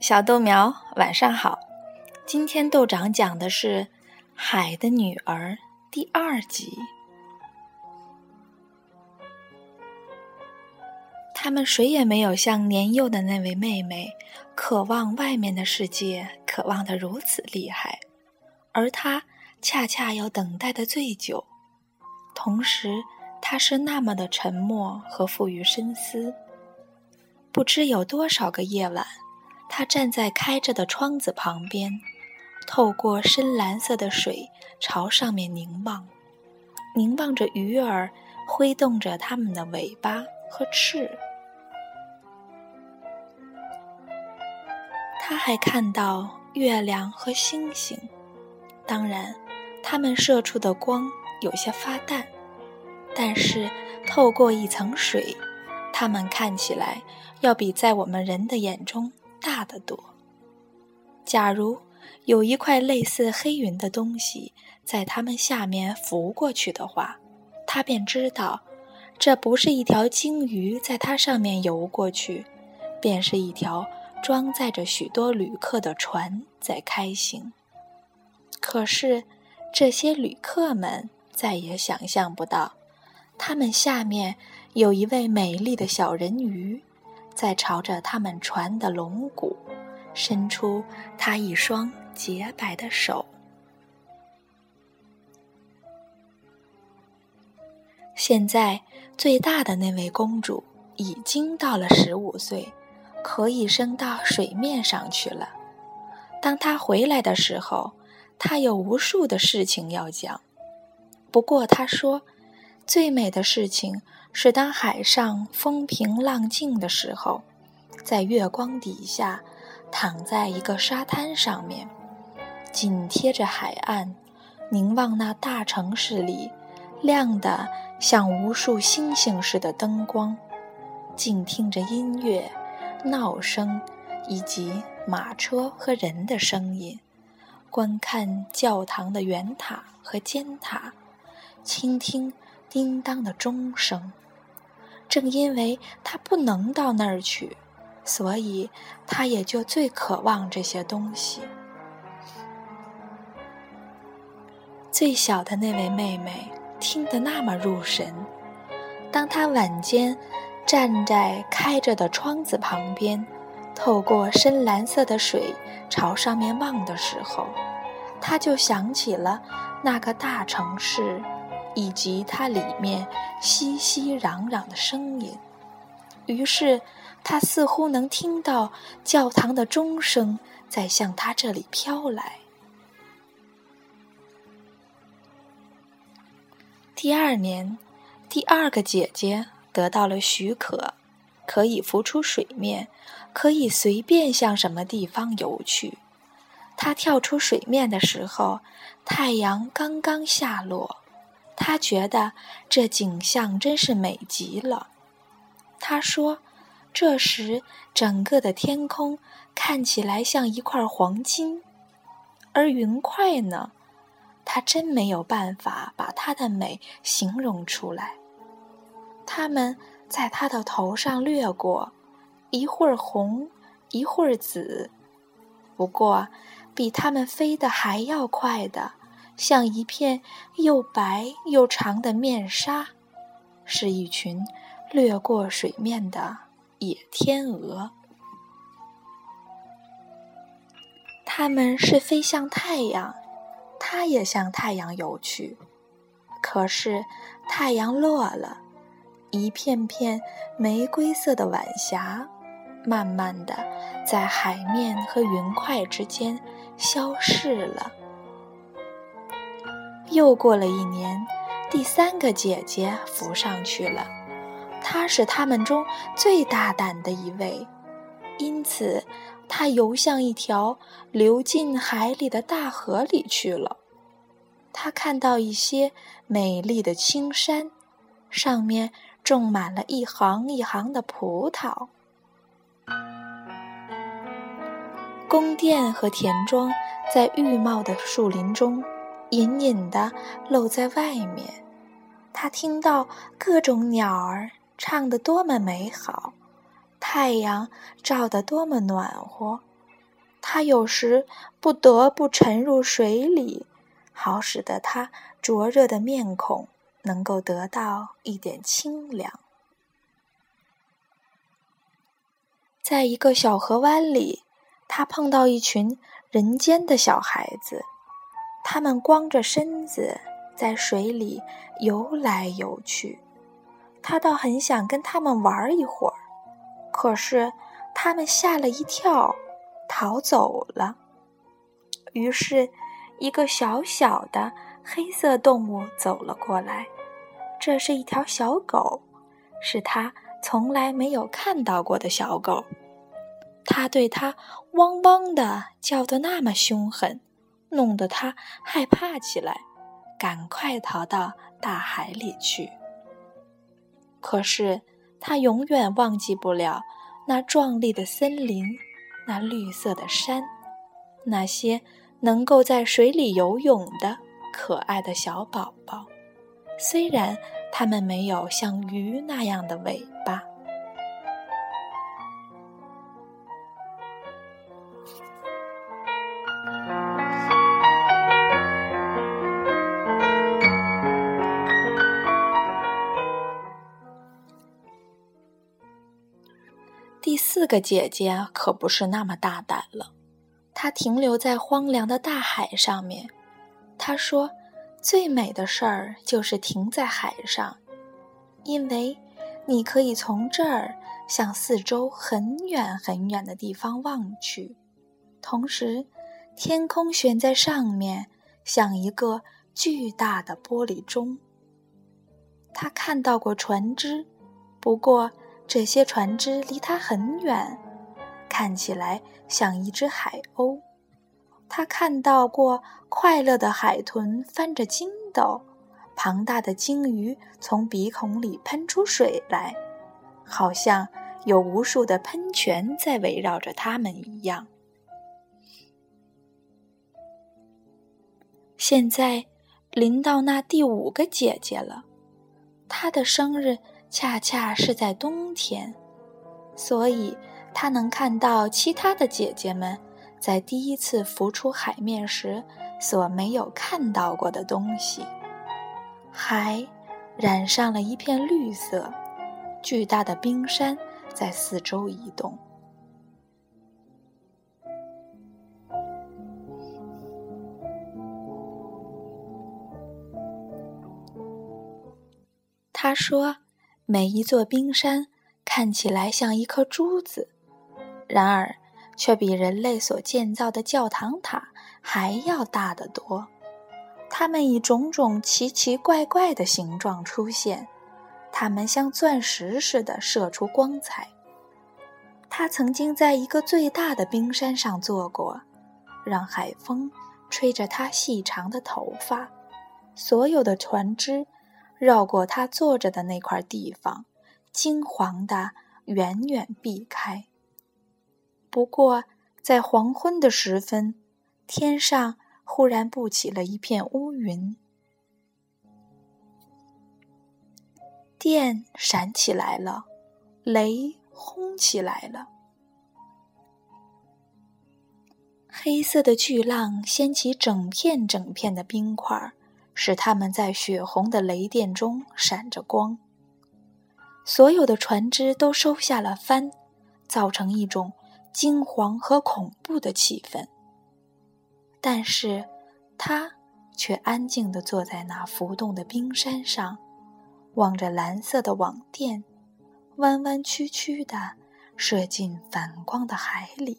小豆苗，晚上好。今天豆长讲的是《海的女儿》第二集。他们谁也没有像年幼的那位妹妹，渴望外面的世界，渴望的如此厉害，而她恰恰要等待的最久。同时，她是那么的沉默和富于深思。不知有多少个夜晚。他站在开着的窗子旁边，透过深蓝色的水朝上面凝望，凝望着鱼儿挥动着它们的尾巴和翅。他还看到月亮和星星，当然，它们射出的光有些发淡，但是透过一层水，它们看起来要比在我们人的眼中。大得多。假如有一块类似黑云的东西在它们下面浮过去的话，他便知道，这不是一条鲸鱼在它上面游过去，便是一条装载着许多旅客的船在开行。可是，这些旅客们再也想象不到，他们下面有一位美丽的小人鱼。在朝着他们船的龙骨伸出他一双洁白的手。现在最大的那位公主已经到了十五岁，可以升到水面上去了。当她回来的时候，她有无数的事情要讲。不过她说，最美的事情。是当海上风平浪静的时候，在月光底下，躺在一个沙滩上面，紧贴着海岸，凝望那大城市里亮的像无数星星似的灯光，静听着音乐、闹声以及马车和人的声音，观看教堂的圆塔和尖塔，倾听叮当的钟声。正因为他不能到那儿去，所以他也就最渴望这些东西。最小的那位妹妹听得那么入神，当她晚间站在开着的窗子旁边，透过深蓝色的水朝上面望的时候，她就想起了那个大城市。以及它里面熙熙攘攘的声音，于是他似乎能听到教堂的钟声在向他这里飘来。第二年，第二个姐姐得到了许可，可以浮出水面，可以随便向什么地方游去。她跳出水面的时候，太阳刚刚下落。他觉得这景象真是美极了。他说：“这时整个的天空看起来像一块黄金，而云块呢，他真没有办法把它的美形容出来。它们在他的头上掠过，一会儿红，一会儿紫。不过，比它们飞得还要快的。”像一片又白又长的面纱，是一群掠过水面的野天鹅。它们是飞向太阳，它也向太阳游去。可是太阳落了，一片片玫瑰色的晚霞，慢慢的在海面和云块之间消逝了。又过了一年，第三个姐姐浮上去了。她是他们中最大胆的一位，因此她游向一条流进海里的大河里去了。她看到一些美丽的青山，上面种满了一行一行的葡萄。宫殿和田庄在郁茂的树林中。隐隐的露在外面，他听到各种鸟儿唱得多么美好，太阳照得多么暖和，他有时不得不沉入水里，好使得他灼热的面孔能够得到一点清凉。在一个小河湾里，他碰到一群人间的小孩子，他们光着身子在水里游来游去。他倒很想跟他们玩一会儿，可是他们吓了一跳，逃走了。于是，一个小小的黑色动物走了过来，这是一条小狗，是他从来没有看到过的小狗。他对它汪汪的叫得那么凶狠，弄得他害怕起来，赶快逃到大海里去。可是，他永远忘记不了那壮丽的森林，那绿色的山，那些能够在水里游泳的可爱的小宝宝。虽然它们没有像鱼那样的尾四个姐姐可不是那么大胆了，她停留在荒凉的大海上面。她说：“最美的事儿就是停在海上，因为你可以从这儿向四周很远很远的地方望去，同时天空悬在上面，像一个巨大的玻璃钟。”她看到过船只，不过。这些船只离他很远，看起来像一只海鸥。他看到过快乐的海豚翻着筋斗，庞大的鲸鱼从鼻孔里喷出水来，好像有无数的喷泉在围绕着它们一样。现在临到那第五个姐姐了，她的生日。恰恰是在冬天，所以他能看到其他的姐姐们在第一次浮出海面时所没有看到过的东西。海染上了一片绿色，巨大的冰山在四周移动。他说。每一座冰山看起来像一颗珠子，然而却比人类所建造的教堂塔还要大得多。它们以种种奇奇怪怪的形状出现，它们像钻石似的射出光彩。他曾经在一个最大的冰山上坐过，让海风吹着他细长的头发，所有的船只。绕过他坐着的那块地方，金黄的远远避开。不过，在黄昏的时分，天上忽然布起了一片乌云，电闪起来了，雷轰起来了，黑色的巨浪掀起整片整片的冰块儿。使他们在血红的雷电中闪着光。所有的船只都收下了帆，造成一种惊惶和恐怖的气氛。但是，他却安静地坐在那浮动的冰山上，望着蓝色的网电弯弯曲曲地射进反光的海里。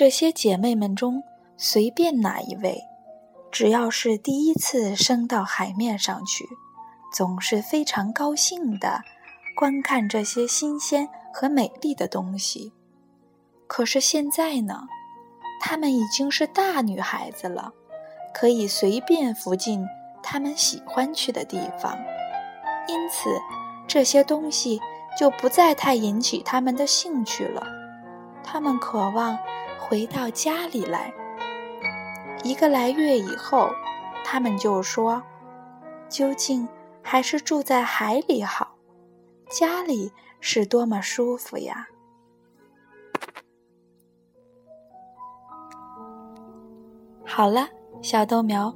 这些姐妹们中，随便哪一位，只要是第一次升到海面上去，总是非常高兴地观看这些新鲜和美丽的东西。可是现在呢，她们已经是大女孩子了，可以随便浮进她们喜欢去的地方，因此这些东西就不再太引起他们的兴趣了。他们渴望。回到家里来，一个来月以后，他们就说：“究竟还是住在海里好。家里是多么舒服呀！好了，小豆苗，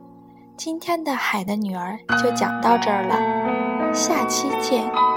今天的《海的女儿》就讲到这儿了，下期见。